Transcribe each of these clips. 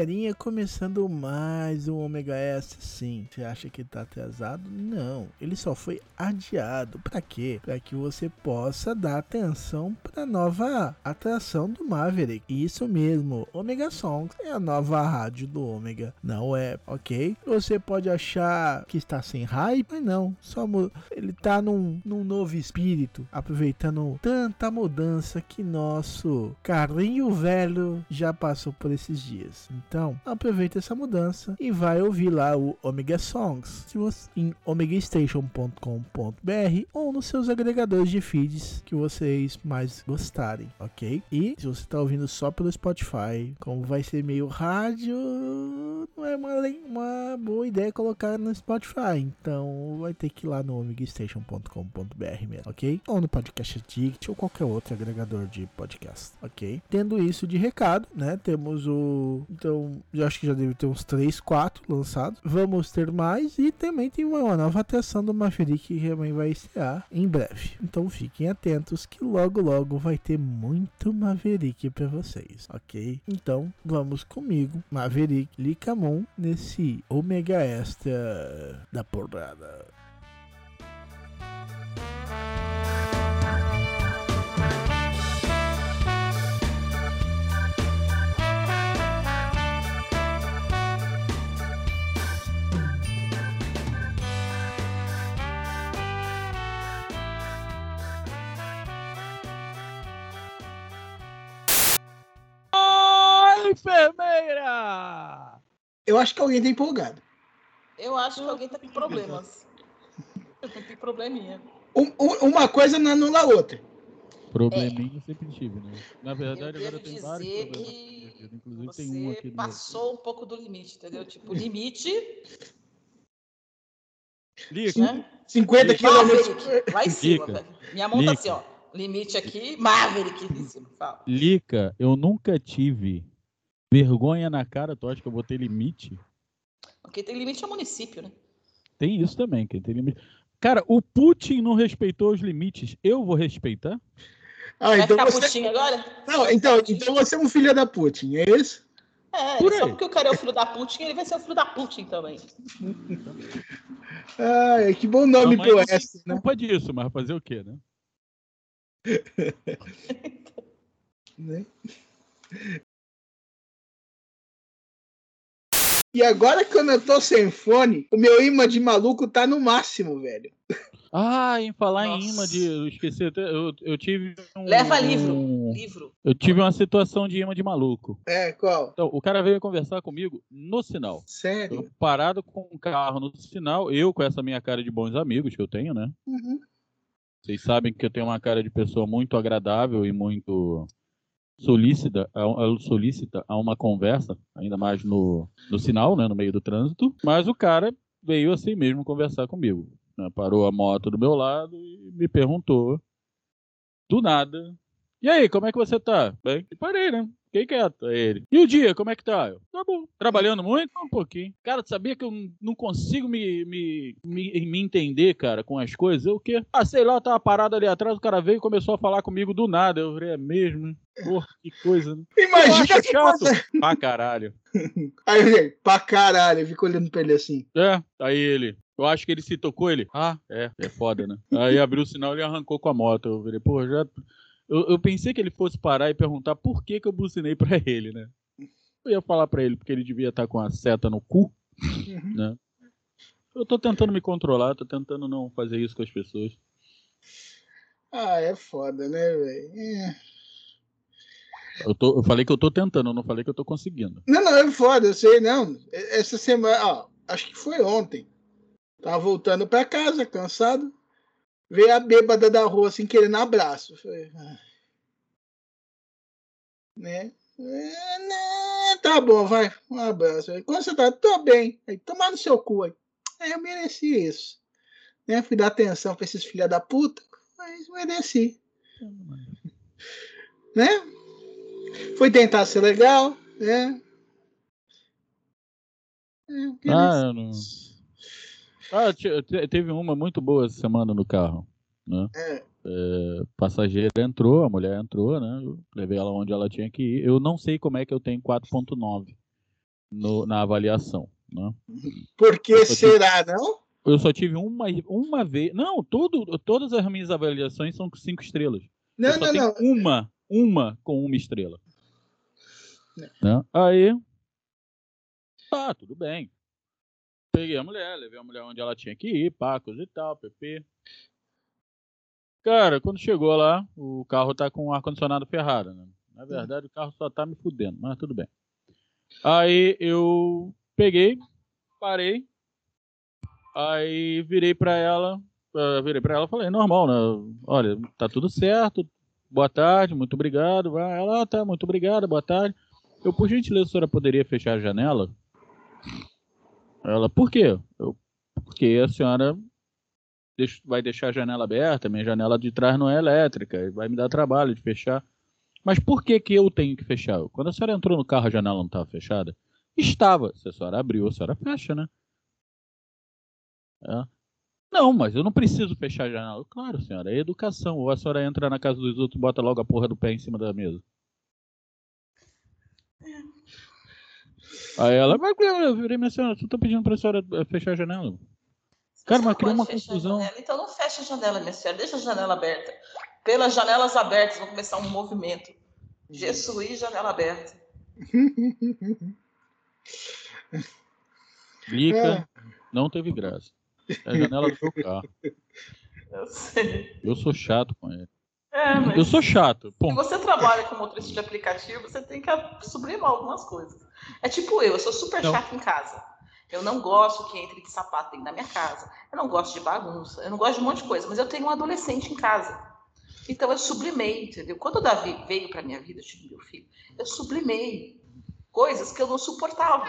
Aí, galerinha, começando mais um Omega S. Sim, você acha que tá atrasado? Não, ele só foi adiado. Para quê? Para que você possa dar atenção para nova atração do Maverick. Isso mesmo, Omega Songs é a nova rádio do Omega, não é, ok? Você pode achar que está sem hype, mas não, só ele tá num, num novo espírito, aproveitando tanta mudança que nosso carrinho velho já passou por esses dias. Então, aproveita essa mudança e vai ouvir lá o Omega Songs em omegastation.com.br ou nos seus agregadores de feeds que vocês mais gostarem, ok? E se você está ouvindo só pelo Spotify, como vai ser meio rádio, não é uma, uma boa ideia colocar no Spotify. Então, vai ter que ir lá no omegastation.com.br mesmo, ok? Ou no Podcast Addict ou qualquer outro agregador de podcast, ok? Tendo isso de recado, né? Temos o. Então, já acho que já deve ter uns 3, 4 lançados. Vamos ter mais e também tem uma, nova atração do Maverick que também vai estrear em breve. Então, fiquem atentos que logo, logo vai ter muito Maverick pra vocês, ok? Então, vamos comigo, Maverick Licamon, nesse Omega Extra da porrada. Enfermeira! Eu acho que alguém tá empolgado. Eu acho que alguém tá com problemas. Tem probleminha. Um- um- uma coisa não anula a outra. Probleminha eu sempre tive, né? Na verdade, eu agora tem vários problemas. que Inclusive você tem um aqui passou um pouco do limite, entendeu? Tipo, limite, Lica, né? 50 quilômetros. Lá em cima. Velho. Minha mão tá Lica. assim, ó. Limite aqui, Maverick em cima. Fala. Lica, eu nunca tive vergonha na cara, tu acha que eu botei limite? Porque tem limite ao município, né? Tem isso também, quem tem limite. Cara, o Putin não respeitou os limites. Eu vou respeitar? Ah, Vai então ficar você... putinho agora? Não, então, então você é um filho da Putin, é isso? É, Por só aí. porque o cara é o filho da Putin, ele vai ser o filho da Putin também. Ai, que bom nome Não, mas pro S, né? culpa disso, mas fazer o quê, né? né? E agora quando eu tô sem fone, o meu imã de maluco tá no máximo, velho. Ah, em falar em Nossa. imã de. Eu esqueci, até- eu, eu tive. Um, Leva livro. um- Livro. Eu tive uma situação de imã de maluco. É, qual? Então, o cara veio conversar comigo no sinal. Eu Sério? parado com o carro no sinal, eu com essa minha cara de bons amigos que eu tenho, né? Uhum. Vocês sabem que eu tenho uma cara de pessoa muito agradável e muito solícita, a- a uma conversa, ainda mais no, no sinal, né? No meio do trânsito. Mas o cara veio assim mesmo conversar comigo. né, Parou a moto do meu lado e me perguntou, do nada, e aí, como é que você tá? Bem, parei, né? Fiquei quieto. Aí ele. E o dia, como é que tá? Eu, tá bom. Trabalhando muito? Um pouquinho. Cara, tu sabia que eu não consigo me, me, me, me entender, cara, com as coisas? Eu o quê? Ah, sei lá, eu tava parado ali atrás, o cara veio e começou a falar comigo do nada. Eu falei, é mesmo? Porra, que coisa, né? Imagina que chato. coisa. Pra caralho. Aí ele, pra caralho, eu fico olhando pra ele assim. É, aí ele. Eu acho que ele se tocou, ele. Ah, é, é foda, né? Aí abriu o sinal e arrancou com a moto. Eu falei, pô, já. Eu, eu pensei que ele fosse parar e perguntar por que, que eu bucinei pra ele, né? Eu ia falar pra ele porque ele devia estar com a seta no cu, Uhum. né? Eu tô tentando me controlar, tô tentando não fazer isso com as pessoas. Ah, é foda, né, velho? É. Eu, tô, eu falei que eu tô tentando, eu não falei que eu tô conseguindo. Não, não, é foda, eu sei, não. Essa semana, ó, acho que foi ontem. Tava voltando pra casa, cansado. Veio a bêbada da rua, assim, querendo abraço. Falei, ah. né? É, né? Tá bom, vai. Um abraço. Aí, Quando você tá? Tô bem. Aí, tomar no seu cu aí. Aí eu mereci isso. Né? Fui dar atenção pra esses filha da puta, mas mereci. Né? Fui tentar ser legal, né? É. Ah, eu não. Ah, te- te- teve uma muito boa essa semana no carro, né? É. É, passageira entrou, a mulher entrou, né? Eu levei ela onde ela tinha que ir. Eu não sei como é que eu tenho 4.9 no- na avaliação, né? Por que será, não? Eu só tive uma, uma vez. Não, tudo, todas as minhas avaliações são com cinco estrelas. Não, não, não. uma, uma com uma estrela. Né? Aí. Tá, tudo bem. Peguei a mulher, levei a mulher onde ela tinha que ir, pacos e tal, PP. Cara, quando chegou lá, o carro tá com o ar-condicionado ferrado, né? Na verdade, o carro só tá me fudendo, mas tudo bem. Aí eu peguei, parei, aí virei pra ela, eh, virei pra ela e falei, normal, né? Olha, tá tudo certo, boa tarde, muito obrigado. Ela, ah, tá, muito obrigado, boa tarde. Eu, por gentileza, a senhora poderia fechar a janela? Ela, por quê? Eu, porque a senhora vai deixar a janela aberta, minha janela de trás não é elétrica, vai me dar trabalho de fechar. Mas por que que eu tenho que fechar? Quando a senhora entrou no carro, a janela não estava fechada? Estava. Se a senhora abriu, a senhora fecha, né? É. Não, mas eu não preciso fechar a janela. Claro, senhora, é educação. Ou a senhora entra na casa dos outros e bota logo a porra do pé em cima da mesa. Aí ela, mas eu virei minha senhora, tu tá pedindo pra senhora eh, fechar a janela? Cara, Você mas não criou uma confusão. Então não fecha a janela, minha senhora. Deixa a janela aberta. Pelas janelas abertas, vão começar um movimento. Jesuí, janela aberta. Lica, não teve graça. É a janela do meu carro. Eu sei. Eu sou chato com ele. É, mas Eu sou chato. se Ponto. você trabalha com motorista de aplicativo, você tem que sublimar algumas coisas. É tipo eu, eu sou super Não. chata em casa. Eu não gosto que entre de sapato dentro da minha casa. Eu não gosto de bagunça. Eu não gosto de um monte de coisa. Mas eu tenho um adolescente em casa. Então eu sublimei, entendeu? Quando o Davi veio para minha vida, eu tive meu filho, eu sublimei coisas que eu não suportava.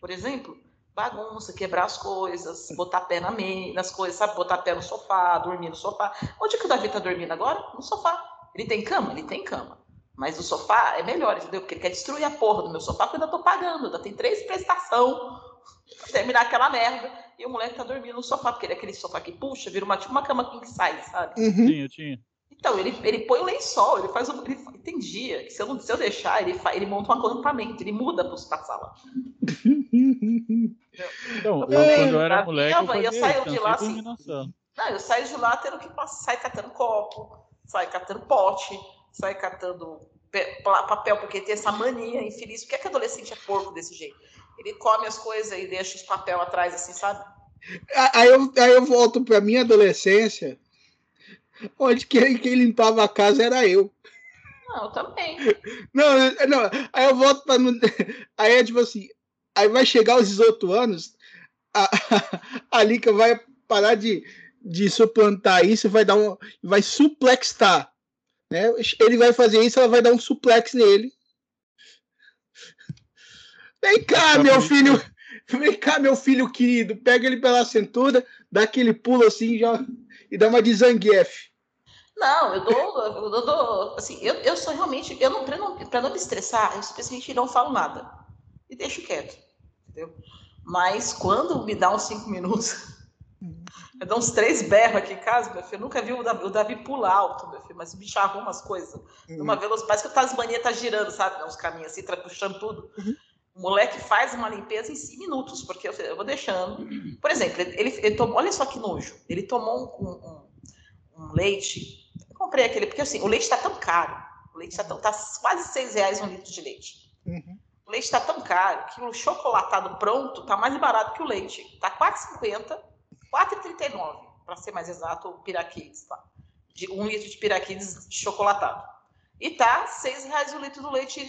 Por exemplo, bagunça, quebrar as coisas, botar pé na me... nas coisas, sabe? Botar pé no sofá, dormir no sofá. Onde que o Davi tá dormindo agora? No sofá. Ele tem cama? Ele tem cama. Mas o sofá é melhor, entendeu? Porque ele quer destruir a porra do meu sofá, porque eu ainda tô pagando. Ainda tem três prestação pra terminar aquela merda. E o moleque tá dormindo no sofá, porque ele é aquele sofá que puxa, vira uma, tipo uma cama king size, sabe? Uhum. Tinha, tinha. Então, ele, ele põe o lençol, ele faz o. Ele, tem dia que se eu, não- se eu deixar, ele, fa- ele monta um acampamento, ele muda pra pra sala. Então, eu, É, quando eu era moleque, eu, eu fazia saio de eu lá assim. Não, eu saio de lá tendo que passar, sai catando copo, sai catando pote, sai catando papel, porque tem essa mania infeliz. Por que, é que adolescente é porco desse jeito? Ele come as coisas e deixa os papel atrás, assim, sabe? Aí eu, aí eu volto pra minha adolescência, onde quem, quem limpava a casa era eu. Não, eu também. Não, eu- não, aí eu volto pra. não- Aí é tipo assim, aí vai chegar os 18 anos, a, a Lica vai parar de, de suplantar isso e vai dar um. Vai suplextar. Né? Ele vai fazer isso, ela vai dar um suplex nele. Vem cá, meu filho. Vem cá, meu filho querido. Pega ele pela cintura, dá aquele pulo assim já, e dá uma de Zangief. Não, eu dou, eu dou, dou- assim, eu, eu sou realmente, eu não, pra não, pra não me estressar, eu simplesmente não falo nada. E deixo quieto, entendeu? Mas quando me dá uns cinco minutos, eu dou uns três berros aqui em casa, meu filho, eu nunca vi o Davi, o Davi pular alto, meu filho, mas o bicho arruma as coisas. Numa velocidade, parece que o Tasmania tá girando, sabe? Uns caminhos assim, tá puxando tudo. O moleque faz uma limpeza em cinco minutos, porque eu, eu vou deixando. Por exemplo, ele, ele, tomou, olha só que nojo, ele tomou um, um- um leite. Eu comprei aquele, porque assim, o leite tá tão caro. O leite tá, tão, tá quase seis reais um litro de leite. Uhum. O leite tá tão caro que o chocolatado pronto tá mais barato que o leite. Tá 4,50, 4,39, para ser mais exato, o piraquides, tá? De um litro de piraquides chocolatado. E tá seis reais o litro do leite,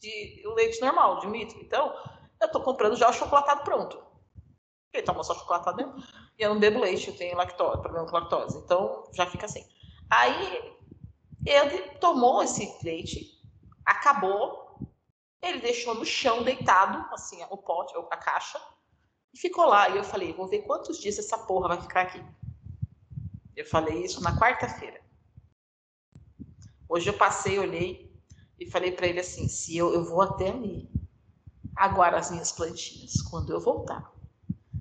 de, o leite normal, de mitro. Então, eu tô comprando já o chocolatado pronto. Ele toma só chocolatado mesmo. E eu não bebo leite, eu tenho lactose, problema com lactose. Então, já fica assim. Aí, ele tomou esse leite, acabou, ele deixou no chão deitado, assim, o pote, a caixa, e ficou lá. E eu falei, vou ver quantos dias essa porra vai ficar aqui. Eu falei isso na quarta-feira. Hoje eu passei, olhei e falei para ele assim: se eu, eu vou até ali, agora as minhas plantinhas, quando eu voltar,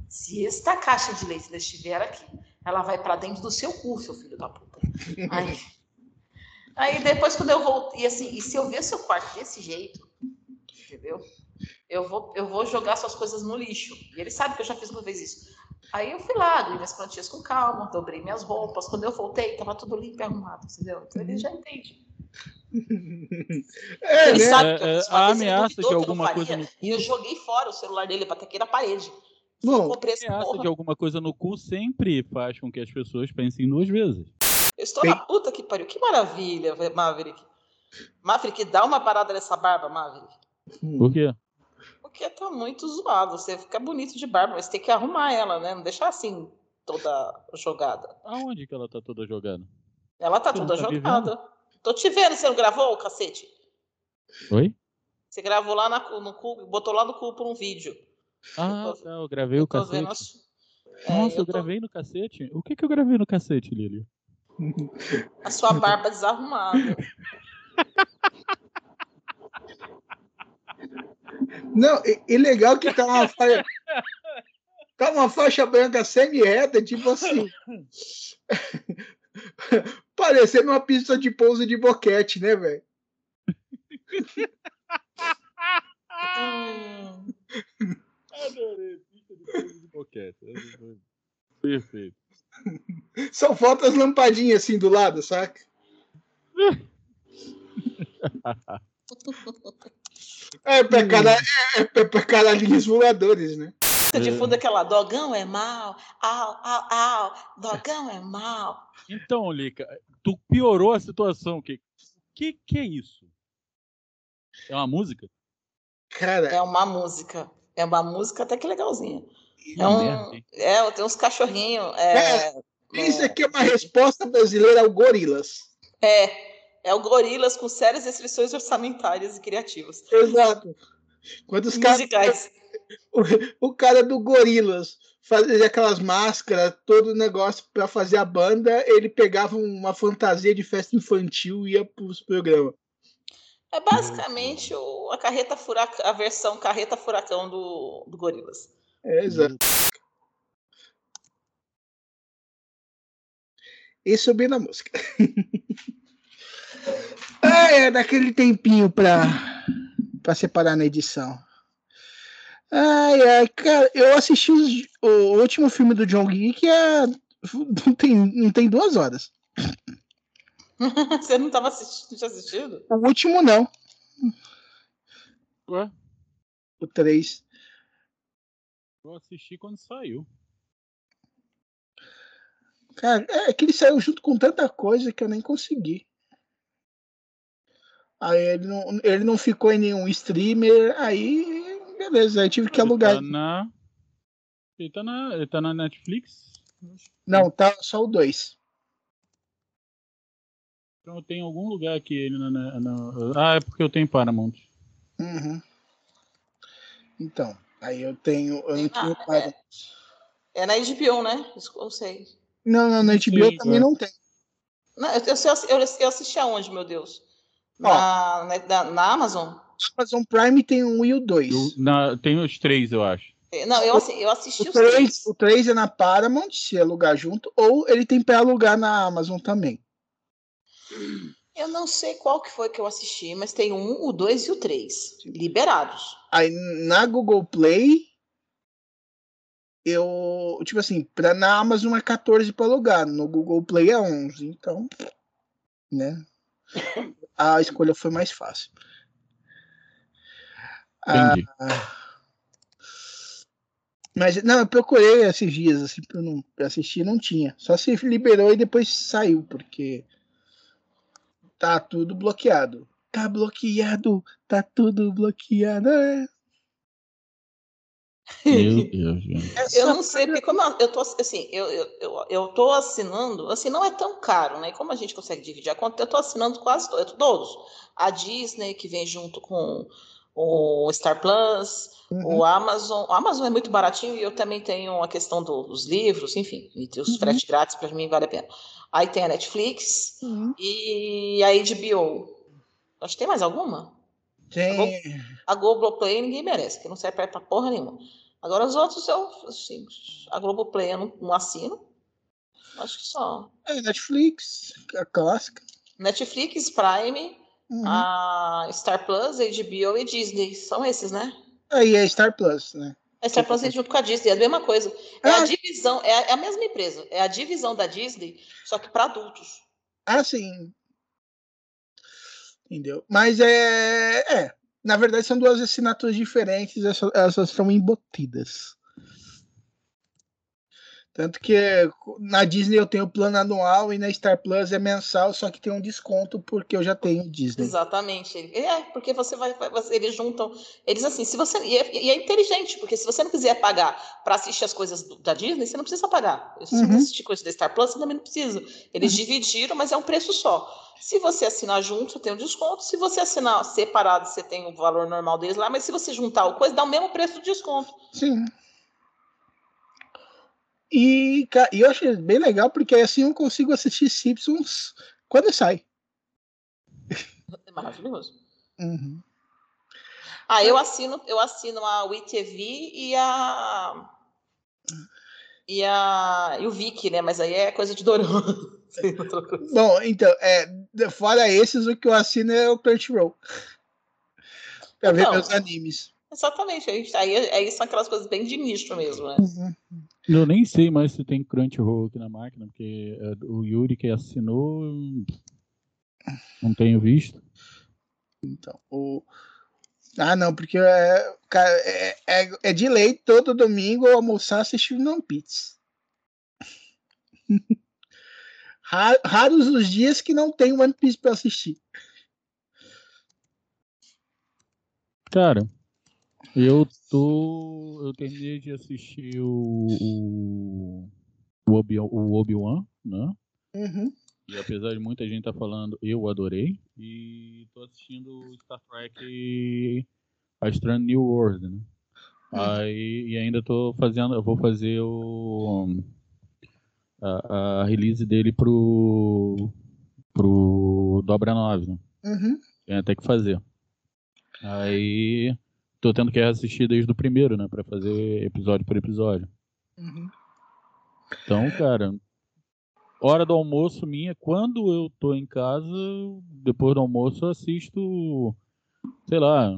se esta caixa de leite estiver aqui, ela vai para dentro do seu cu, seu filho da puta. Aí, aí depois, quando eu voltei, assim, e se eu ver seu quarto desse jeito, entendeu? Eu vou, eu vou jogar suas coisas no lixo. E ele sabe que eu já fiz uma vez isso. Aí eu fui lá, abri minhas plantinhas com calma, dobrei minhas roupas. Quando eu voltei, tava tudo limpo e arrumado, entendeu? Então ele já entende. É, ele né? sabe que eu É, é, a ameaça que alguma coisa no- E eu joguei fora o celular dele pra aqui na parede. Bom, essa ameaça porra. de alguma coisa no cu sempre faz com que as pessoas pensem duas vezes. Eu estou na puta que pariu. Que maravilha, Maverick. Maverick, dá uma parada nessa barba, Maverick. Por quê? Porque tá muito zoado. Você fica bonito de barba, mas tem que arrumar ela, né? Não deixar assim, toda jogada. Aonde que ela tá toda jogada? Ela tá Você toda tá jogada. Tô te vendo, você não gravou, cacete? Oi? Você gravou lá na- no cu, botou lá no cu por um vídeo. Ah, tô- tá, eu gravei o Eu tô cacete. vendo É, Nossa, eu, eu tô- gravei no cacete? O que que eu gravei no cacete, Lili? a sua barba desarrumada. Não, e, e legal que tá uma faixa. Tá uma faixa branca semi-reta, tipo assim. Parecendo uma pista de pouso de boquete, né, velho? Adorei, pista de pouso de boquete. Perfeito. Só falta as lampadinhas assim do lado, saca? É pra, cara, é pra, pra caralhinhos voadores, né? de fundo aquela dogão é mal, au, au, au, dogão é mal. Então, Lica, tu piorou a situação. Que que, que é isso? É uma música? Cara, É uma música. É uma música até que legalzinha. É, um, é tem uns cachorrinhos. É, isso aqui é uma resposta brasileira ao gorilas. é, é o Gorilas com sérias restrições orçamentárias e criativas. Exato. Quando os caras Musicais. o, o cara do Gorilas fazia aquelas máscaras, todo o negócio para fazer a banda, ele pegava uma fantasia de festa infantil e ia pros programas. É basicamente o- a carreta furacão, a versão carreta furacão do, do Gorilas. É, exato. E subir na música. ah, é daquele tempinho pra, pra separar na edição. Ai, ai, cara, eu assisti os- o último filme do John Wick que é. Não tem, não tem duas horas. Você não estava assistindo, tinha assistido? O último não. Ué, O 3. eu assisti quando saiu. Cara, é que ele saiu junto com tanta coisa que eu nem consegui. Aí ele não, ele não ficou em nenhum streamer, aí beleza, aí tive que Ele alugar. Tá na... Ele, tá na... ele tá na Netflix? Não, tá só o 2. Então tem algum lugar aqui ele na, na- na- Ah, é porque eu tenho Paramount. Uhum. Então, aí eu tenho. Eu não, tinha Ah, pago. É na HBO, né? Isso eu sei. não, não, na HBO Sim, também é. não tem. Não, eu, eu, eu, eu assisti aonde, meu Deus? Na, na, na- na Amazon? Amazon Prime tem um e o 2. Eu, na, tem os três, eu acho. É, Não, eu, eu assisti O os três. 3, o 3 é na Paramount, se alugar junto, ou ele tem pra alugar na Amazon também. Eu não sei qual que foi que eu assisti, mas tem um, o dois e o três. Liberados. Aí na Google Play, eu. Tipo assim, pra, na Amazon é 14 pra alugar, no Google Play é 11. Então, né? A escolha foi mais fácil. Ah, Entendi. mas, não, eu procurei esses dias, assim, pra, não, pra assistir, não tinha. Só se liberou e depois saiu, porque. Tá tudo bloqueado. Tá bloqueado, tá tudo bloqueado. É. Meu Deus, gente. Essa Eu não sei, porque como eu, eu tô assim, eu, eu, eu, eu tô assinando, assim, não é tão caro, né? Como a gente consegue dividir a conta, eu tô assinando quase to- todos. A Disney, que vem junto com o Star Plus, Uhum. o Amazon. O Amazon é muito baratinho e eu também tenho a questão do- dos livros, enfim, e tem os Uhum. frete grátis, para mim vale a pena. Aí tem a Netflix Uhum. e a HBO. Acho que tem mais alguma? Tem. A Globoplay ninguém merece, que não serve pra, pra porra nenhuma. Agora os outros eu, assim, a Globoplay eu não, não assino. Acho que só. É, Netflix, a clássica. Netflix, Prime, Uhum. a Star Plus, HBO e Disney. São esses, né? Aí é Star Plus, né? A Star Plus é junto com a Disney, é a mesma coisa. É Ah. a divisão, é a, é a mesma empresa. É a divisão da Disney, só que para adultos. Ah, sim. Entendeu? Mas é. É. Na verdade, são duas assinaturas diferentes, elas só estão embutidas. Tanto que na Disney eu tenho plano anual e na Star Plus é mensal, só que tem um desconto porque eu já tenho Disney. Exatamente. É, porque você vai. você- Eles juntam. Eles assim, se você. E é, e é inteligente, porque se você não quiser pagar para assistir as coisas da Disney, você não precisa pagar. Se você Uhum. assistir coisas da Star Plus, você também não precisa. Eles dividiram, mas é um preço só. Se você assinar junto, você tem um desconto. Se você assinar separado, você tem o valor normal deles lá, mas se você juntar o coisa, dá o mesmo preço do desconto. Sim. E, e eu achei bem legal porque assim eu consigo assistir Simpsons quando sai. É maravilhoso. Uhum. Ah, eu assino, eu assino a WeTV e a. E a. E o Viki, né? Mas aí é coisa de dorama. Coisa. Bom, então, é, fora esses, o que eu assino é o Crunchyroll. pra ver Então. meus animes. Exatamente. Aí, aí, aí são aquelas coisas bem de nicho mesmo, né? Uhum. Eu nem sei mais se tem Crunchyroll aqui na máquina, porque é, o Yuri que assinou. Não tenho visto. Então, o... Ah, não, porque é, cara, é, é, é de lei todo domingo eu almoçar assistindo One Piece. Ra- Raros os dias que não tem One Piece pra assistir. Cara, eu tô. Eu terminei de assistir o. O, o Obi- o Obi-Wan, né? Uhum. E apesar de muita gente estar falando, eu adorei. E tô assistindo Star Trek A Strange New World, né? Aí, e ainda tô fazendo, eu vou fazer o a, a release dele pro pro Dobra 9, né? Uhum. Tem até que fazer. Aí tô tendo que assistir desde o primeiro, né, Pra fazer episódio por episódio. Uhum. Então, cara, hora do almoço minha, quando eu tô em casa, depois do almoço eu assisto, sei lá,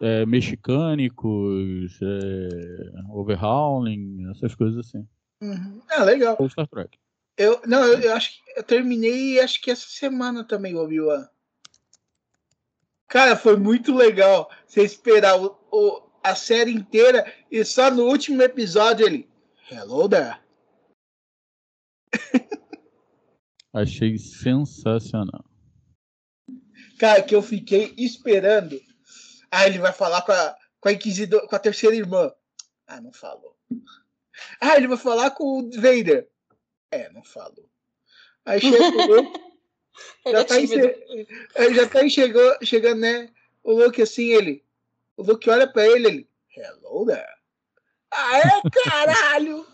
é, mexicânicos, é, overhauling, essas coisas assim. Uhum. Ah, legal. Ou Star Trek. Eu, não, eu, eu acho que eu terminei acho que essa semana também Obi-Wan. Cara, foi muito legal você esperar o, o- a série inteira e só no último episódio ele. Hello there. Achei sensacional. Cara, que eu fiquei esperando. Ah, ele vai falar com a, com a Inquisidor, com a terceira irmã. Ah, não falou. Ah, ele vai falar com o Vader. É, não falou. Aí chegou. Ele já é tá, aí, tímido. che- já tá chegando, né? O Luke assim, ele. O Luke olha pra ele, ele. Hello there. Ah, é caralho!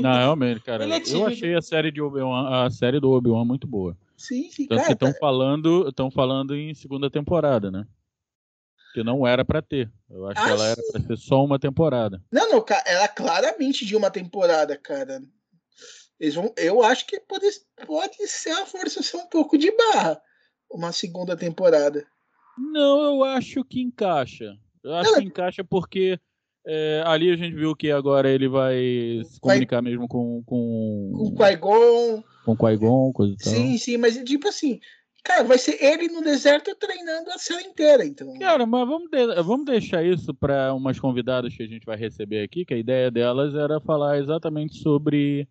Não, realmente, cara, é eu achei a série de Obi-Wan, a série do Obi-Wan muito boa. Sim, sim, Tanto que cara. estão falando, estão falando em segunda temporada, né? Que não era pra ter. Eu acho que Ah, ela era pra ser só uma temporada. Não, não, ela é claramente de uma temporada, cara. Eles vão, eu acho que pode, pode ser a forçação um pouco de barra. Uma segunda temporada. Não, eu acho que encaixa. Eu acho que encaixa porque é, ali a gente viu que agora ele vai se comunicar mesmo com Com com o Qui-Gon. com o Qui-Gon, coisa e tal. Sim, sim, mas tipo assim. Cara, vai ser ele no deserto treinando a série inteira, então. Cara, mas vamos, de- vamos deixar isso para umas convidadas que a gente vai receber aqui, que a ideia delas era falar exatamente sobre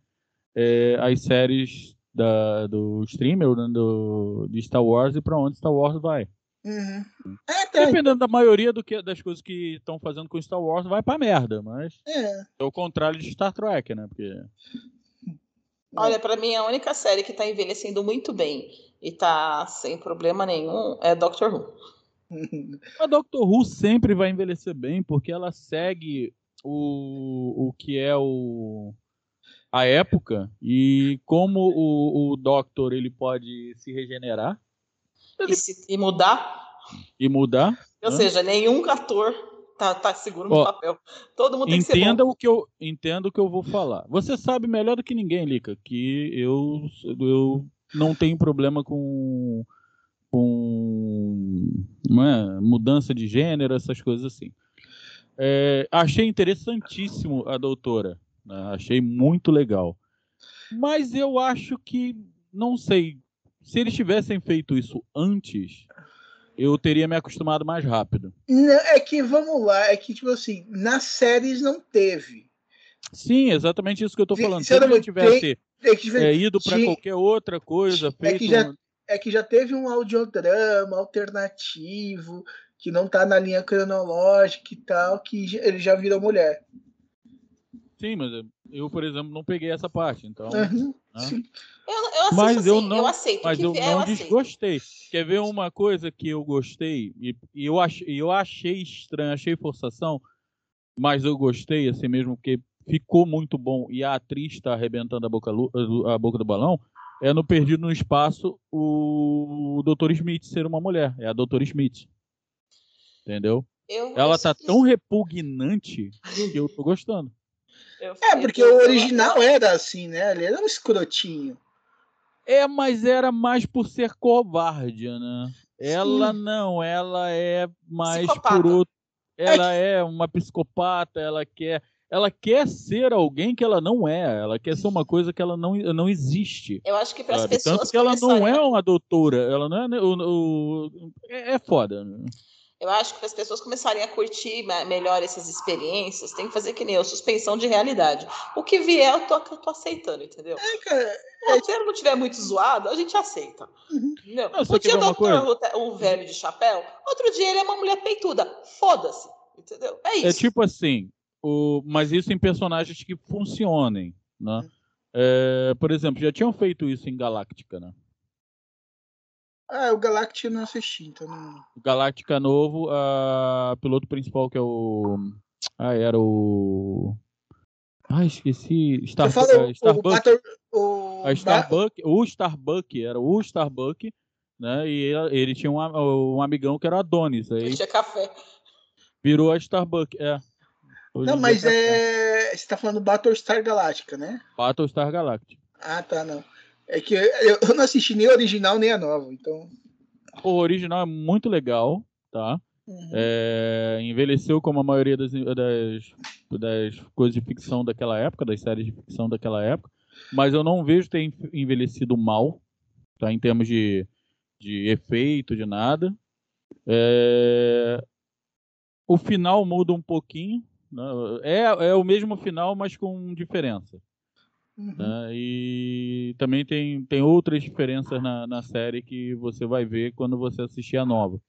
é, as séries da, do streamer, né, do, de Star Wars e para onde Star Wars vai. Uhum. É, tá. Dependendo da maioria do que, das coisas que estão fazendo com Star Wars, vai pra merda, mas É. é o contrário de Star Trek, né? Porque Olha, pra mim a única série que tá envelhecendo muito bem e tá sem problema nenhum é Doctor Who. a Doctor Who sempre vai envelhecer bem, porque ela segue o, o que é o a época e como o, o Doctor ele pode se regenerar E, se- e mudar, e mudar. ou Hã? seja, nenhum ator tá, tá seguro no Ó, papel. Todo mundo tem que ser Entenda bom. o que eu entenda o que eu vou falar. Você sabe melhor do que ninguém, Lica, que eu eu não tenho problema com com é, mudança de gênero, essas coisas assim. É, achei interessantíssimo a doutora, né? Achei muito legal. Mas eu acho que não sei se eles tivessem feito isso antes, eu teria me acostumado mais rápido. Não, é que, vamos lá, é que, tipo assim, nas séries não teve. Sim, exatamente isso que eu tô falando. Se ele tivesse É que, tipo, é, ido para qualquer outra coisa, é feito. que já- é que já teve um audiodrama alternativo, que não tá na linha cronológica e tal, que ele já virou mulher. Sim, mas eu, por exemplo, não peguei essa parte. Então, Uhum, né? sim. Eu, eu assisto Mas assim, eu não- eu aceito. mas eu vier, não eu aceito. desgostei. Quer ver uma coisa que eu gostei e, e eu, ach, eu achei estranho, achei forçação, mas eu gostei assim mesmo, porque ficou muito bom e a atriz está arrebentando a boca, a boca do balão. É no Perdido no Espaço o Dr. Smith ser uma mulher. É a Dr. Smith. Entendeu? Eu- Ela eu tá tão repugnante que eu tô gostando. Eu- É, porque o original era assim, né? Ele era um escrotinho. É, mas era mais por ser covarde, né? Ela Sim. não, ela é mais Psicopata. por outro. Ela é uma psicopata, ela quer. Ela quer ser alguém que ela não é. Ela quer ser uma coisa que ela não, não existe. Eu acho que para as pessoas Tanto que ela não é a- uma doutora. Ela não é. O, o- é, é foda. né? Eu acho que para as pessoas começarem a curtir melhor essas experiências, tem que fazer que nem eu, suspensão de realidade. O que vier, eu tô, eu tô aceitando, entendeu? É, cara, Se o roteiro não tiver muito zoado, a gente aceita. Uhum. Não, você um dia o doutor, o velho de chapéu, outro dia ele é uma mulher peituda. Foda-se. Entendeu? É isso. É tipo assim, o, mas isso em personagens que funcionem, né? Uhum. É, por exemplo, já tinham feito isso em Galáctica, né? Ah, o Galactic eu não assisti, então não. O Galáctica novo, a piloto principal que é o. Ah, era o. Ah, esqueci. Star, Você fala é, o, o, Starbuck. Bator- o, A Starbuck, o Starbuck, era o Starbuck, né? E ele, ele tinha um, um amigão que era o Adonis. Aí Ele tinha café. virou a Starbuck, é. Hoje Não, mas é. Você tá falando Battlestar Galactica, né? Battlestar Galactica. Ah, tá, não. É que eu, não assisti nem a original nem a nova, então. O original é muito legal, tá? Uhum. É, envelheceu como a maioria das, das, das coisas de ficção daquela época, das séries de ficção daquela época, mas eu não vejo ter envelhecido mal, tá? Em termos de, de efeito, de nada. É, o final muda um pouquinho, né? é, é o mesmo final, mas com diferença. Uhum. né? E também tem, tem outras diferenças na, na série que você vai ver quando você assistir a nova.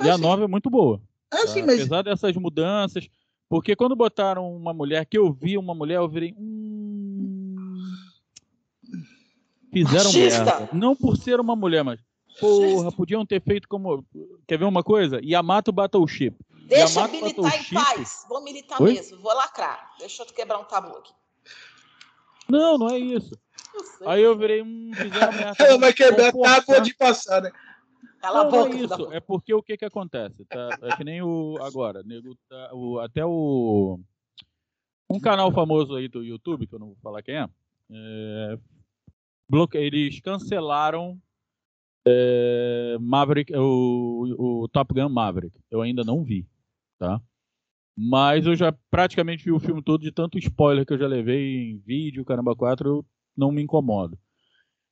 E a nova é muito boa. Ah, tá? mas. Apesar dessas mudanças. Porque quando botaram uma mulher, que eu vi uma mulher, eu virei. Hum... Fizeram Machista! merda. Não por ser uma mulher, mas. Porra, podiam ter feito como. Quer ver uma coisa? Yamato Battleship. Deixa Yamato militar em Battleship. paz. Vou militar Oi? mesmo. Vou lacrar. Deixa eu quebrar um tabu aqui. Não, não é isso. Eu sei. Aí eu virei. Hum, fizeram vai quebrar Vamos tábua de passar, né? Cala a Não, não boca, é filho da isso. É porque o que que acontece? Tá? É que nem o agora, nego, tá- o- até o um canal famoso aí do YouTube que eu não vou falar quem é, é bloque- eles cancelaram é, Maverick, o, o Top Gun Maverick. Eu ainda não vi, tá? Mas eu já praticamente vi o filme todo de tanto spoiler que eu já levei em vídeo, caramba 4, eu não me incomodo.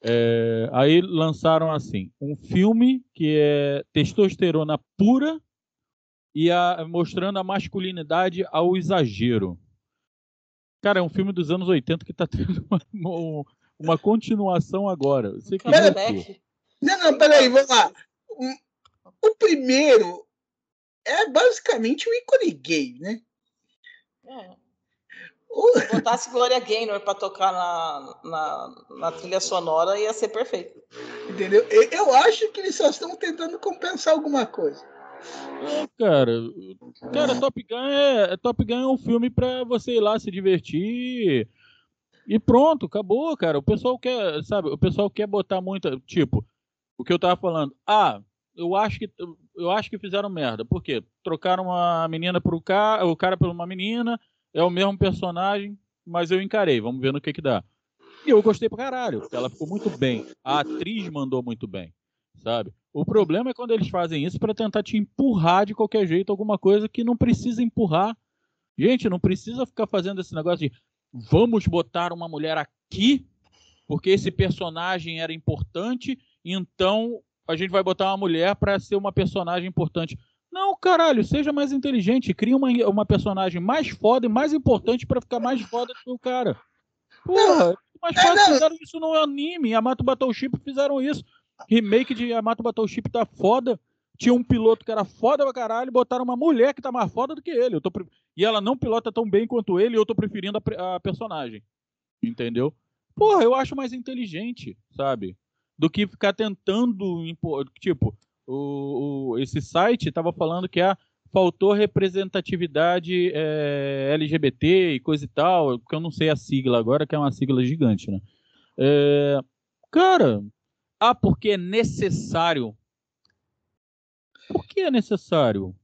É, aí lançaram assim um filme que é testosterona pura e a- mostrando a masculinidade ao exagero. Cara, é um filme dos anos 80 que tá tendo uma, um- uma continuação agora. Você que Pera. Não, não, peraí, vamos lá. O primeiro é basicamente um ícone gay, né? É. Se botasse Gloria Gaynor pra tocar na, na, na trilha sonora, ia ser perfeito. entendeu? Eu, eu acho que eles só estão tentando compensar alguma coisa. É, cara, cara, Top Gun é Top Gun é um filme pra você ir lá se divertir e pronto, acabou, cara. O pessoal quer, sabe? O pessoal quer botar muita, tipo, o que eu tava falando. Ah, eu acho que eu acho que fizeram merda. Por quê? Trocaram uma menina pro cara, o cara por uma menina, é o mesmo personagem, mas eu encarei. Vamos ver no que que dá. E eu gostei pra caralho, ela ficou muito bem. A atriz mandou muito bem, sabe? O problema é quando eles fazem isso pra tentar te empurrar de qualquer jeito alguma coisa que não precisa empurrar. Gente, não precisa ficar fazendo esse negócio de vamos botar uma mulher aqui porque esse personagem era importante, então a gente vai botar uma mulher pra ser uma personagem importante. Não, caralho, seja mais inteligente, cria uma, uma personagem mais foda e mais importante pra ficar mais foda do que o cara. Porra, é mais é, fácil não. fizeram isso no anime, Yamato Battleship fizeram isso. Remake de Yamato Battleship tá foda. Tinha um piloto que era foda pra caralho, botaram uma mulher que tá mais foda do que ele. Tô E ela não pilota tão bem quanto ele, e eu tô preferindo a, a personagem. Entendeu? Porra, eu acho mais inteligente, sabe? Do que ficar tentando impor. Tipo, o, o- esse site tava falando que ah, faltou representatividade é, LGBT e coisa e tal, porque eu não sei a sigla agora, que é uma sigla gigante, né? É, cara, ah, porque é necessário. Por que é necessário?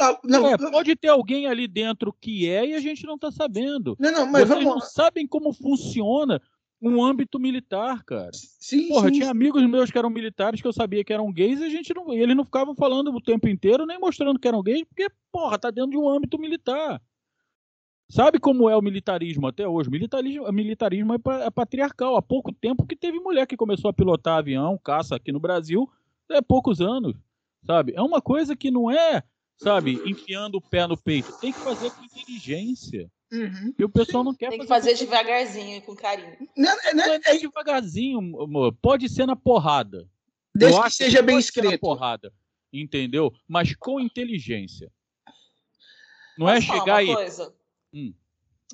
Ah, não, É, pode ter alguém ali dentro que é e a gente não tá sabendo. não, não, mas Vocês vamos não sabem como funciona um âmbito militar, cara. Sim, Porra, sim. tinha amigos meus que eram militares que eu sabia que eram gays e a gente não, e eles não ficavam falando o tempo inteiro nem mostrando que eram gays, porque, porra, tá dentro de um âmbito militar. Sabe como é o militarismo até hoje? Militarismo, militarismo é, é patriarcal. Há pouco tempo que teve mulher que começou a pilotar avião, caça aqui no Brasil, é poucos anos, sabe? É uma coisa que não é, sabe, enfiando o pé no peito. Tem que fazer com inteligência. Uhum. E o pessoal não quer Tem que fazer fazer devagarzinho e com carinho. Não, é- não, não é- é devagarzinho, amor. Pode ser na porrada. desde Eu que acho seja bem pode ser na escrito. porrada, entendeu? Mas com inteligência. Não Posso é chegar uma aí. Coisa? Hum.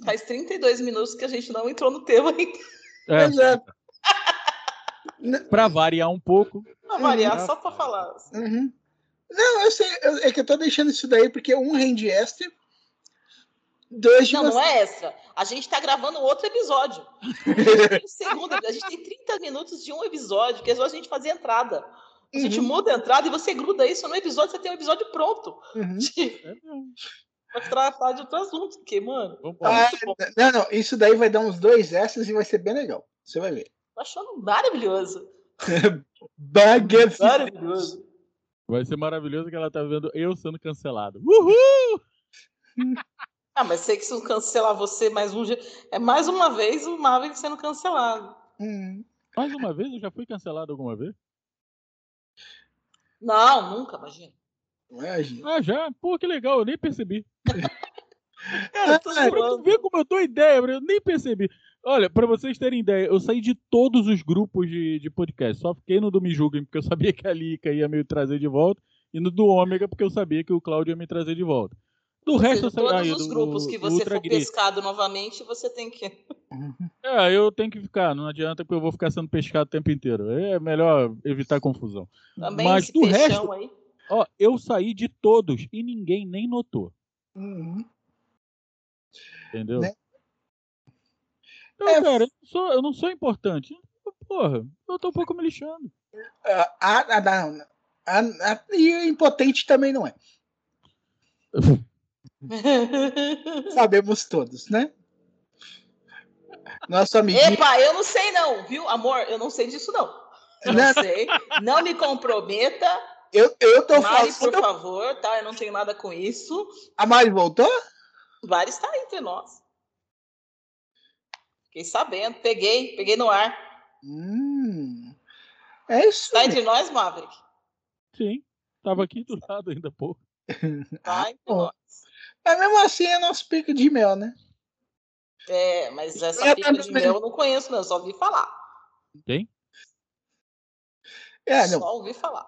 Faz 32 minutos que a gente não entrou no tema ainda. É, Exato. pra variar um pouco. Pra variar, Uhum. só pra falar. assim. Uhum. Não, eu sei, eu- é que eu tô deixando isso daí porque um rende extra, Não, não você. é extra. A gente tá gravando outro episódio. Tem o segundo, a gente tem 30 minutos de um episódio, que é só a gente fazer entrada. A gente Uhum. muda a entrada e você gruda isso no episódio, você tem um episódio pronto. Uhum. De, É pra tratar de outro assunto. Porque, mano, Vamos Ah, bom. não, não, isso daí vai dar uns dois extras e vai ser bem legal. Você vai ver. tô achando maravilhoso. Baga Maravilhoso. Vai ser maravilhoso que ela tá vendo eu sendo cancelado. Uhul! Ah, mas sei que se não cancelar você mais um dia. É mais uma vez o Marvel sendo cancelado. Hum. Mais uma vez, eu já fui cancelado alguma vez? Não, nunca, imagina. Imagina. Ah, já? Pô, que legal, eu nem percebi. Cara, Pra tu ver como eu dou ideia, eu nem percebi. Olha, pra vocês terem ideia, eu saí de todos os grupos de, de podcast. Só fiquei no do Me Julguem, porque eu sabia que a Lica ia me trazer de volta. E no do Ômega, porque eu sabia que o Cláudio ia me trazer de volta. Do Ou resto, seja, todos aí, os do- grupos que do você Ultra for Gay. pescado novamente, você tem que. É, eu tenho que ficar, não adianta porque eu vou ficar sendo pescado o tempo inteiro. É melhor evitar confusão. Também Mas esse do resto- aí. Ó, eu saí de todos e ninguém nem notou, Uhum. entendeu? Né? Então, É. cara, eu não, sou, eu não sou importante. Porra, eu tô um pouco me lixando. Ah, ah, ah, não. Ah, ah, e impotente também não é. Sabemos todos, né? Nosso amiguinho. Epa, eu não sei não, viu, amor? Eu não sei disso não. Eu não Não. sei. Não me comprometa. Eu, eu tô Mari, por falando. favor, tá? Eu não tenho nada com isso. A Mari voltou? Mari está entre nós. Fiquei sabendo. Peguei, peguei no ar. Hum, é isso. Está mesmo. entre nós, Maverick? Sim, tava aqui do lado ainda há pouco. Tá entre bom. nós. Mas mesmo assim é nosso pico de mel, né? É, mas essa É, pica de também. mel eu não conheço, não. Eu só ouvi falar. Tem? É, não. Só ouvi falar.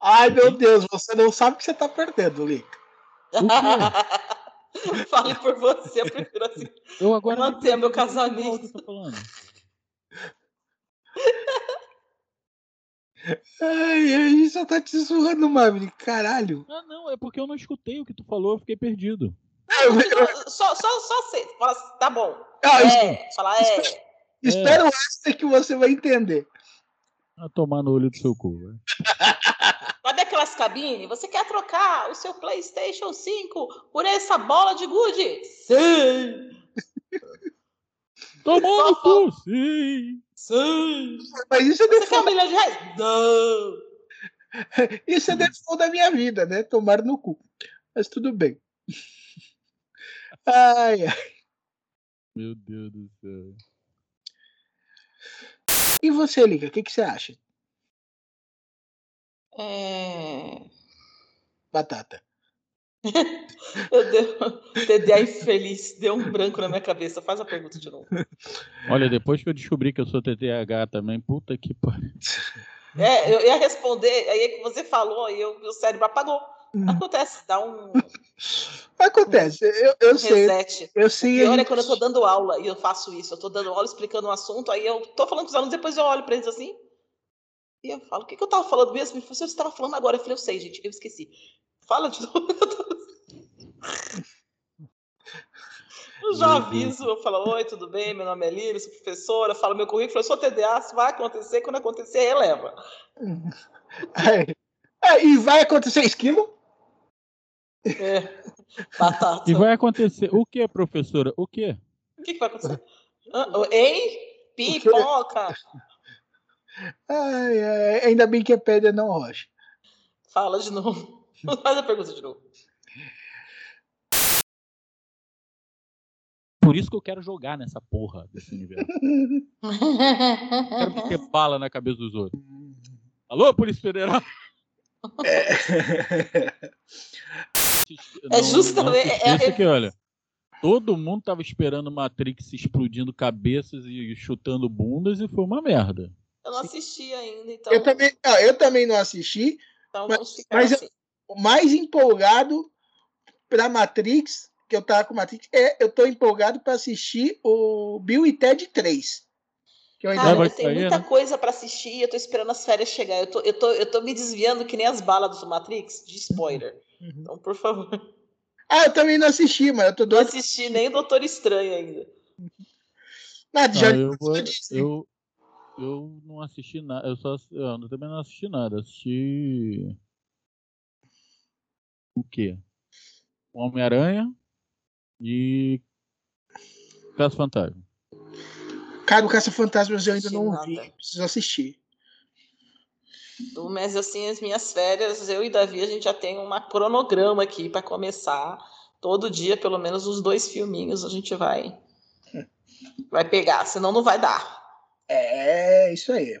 Ai, meu Deus, você não sabe o que você tá perdendo, Lica. Fale por você, eu prefiro assim. Eu agora. Manter meu que casamento. tá? Ai, a gente só tá te sussurrando, Marvin. Caralho. Ah, não, é porque eu não escutei o que tu falou, eu fiquei perdido. Ah, eu- eu- Só, só, só aceita. Fala assim, tá bom. ah, É, fala é. espera o extra que você vai entender. A tomar no olho do seu cu. velho. Sabe aquelas cabines? Você quer trocar o seu PlayStation 5 por essa bola de gude? Sim! Tomou no cu, sim. Sim! Mas isso é Você quer um default, milhão de reais? Não! isso é default da minha vida, né? Tomar no cu. Mas tudo bem. Ai, ai. Meu Deus do céu. E você, Liga, o que, que você acha? É... Batata. Eu dei... TDA infeliz, deu um branco na minha cabeça. Faz a pergunta de novo. Olha, depois que eu descobri que eu sou TTH também, puta que pariu. É, eu ia responder, aí que você falou, e eu, meu cérebro apagou. Hum. Acontece, dá um Acontece, eu, eu sei. reset. Eu sei. E olha gente- quando eu tô dando aula e eu faço isso, eu tô dando aula explicando um assunto, aí eu tô falando com os alunos, depois eu olho pra eles assim, e eu falo, o que, que eu tava falando mesmo? Me falou, você tava falando agora. Eu falei, eu sei, gente, eu esqueci. Fala de novo. Eu já Meu Deus. aviso, eu falo, oi, tudo bem? Meu nome é Lírio, sou professora, falo meu currículo, eu sou TDA, se vai acontecer, quando acontecer, releva. É. É, e vai acontecer esquilo? É. Batata. E vai acontecer. O que, professora? O que? O que, que vai acontecer? Hein? Pipoca! Ai, ai, ainda bem que é pedra, não rocha. Fala de novo. Faz a pergunta de novo. Por isso que eu quero jogar nessa porra desse universo. Quero meter bala na cabeça dos outros. Alô, Polícia Federal? É justamente- é- Isso é- aqui, olha. Todo mundo tava esperando Matrix explodindo cabeças e chutando bundas e foi uma merda. Eu não assisti ainda, então, Eu também, ah, eu também não assisti. então mas- vamos ficar mas assim. Mais empolgado pra Matrix, que eu tava com Matrix, é eu tô empolgado pra assistir o Bill e Ted 3. Que eu ainda Cara, eu tenho muita né? coisa pra assistir e eu tô esperando as férias chegar. Eu tô, eu, tô, eu tô me desviando que nem as balas do Matrix, de spoiler. Uhum. Então, por favor. Ah, eu também não assisti, mas eu tô Não doido. assisti nem Doutor Estranho ainda. Ah, já Não, eu, vou- eu, eu não assisti nada. Eu só eu também não assisti nada. Assisti. O quê? Homem-Aranha e. Caso Fantasma. Cara, o Caça-Fantasmas eu ainda não nada. vi. Preciso assistir. Do- Mas assim, as minhas férias, eu e Davi, a gente já tem um cronograma aqui pra começar. Todo dia, pelo menos, uns dois filminhos a gente vai vai pegar, senão não vai dar. É, isso aí.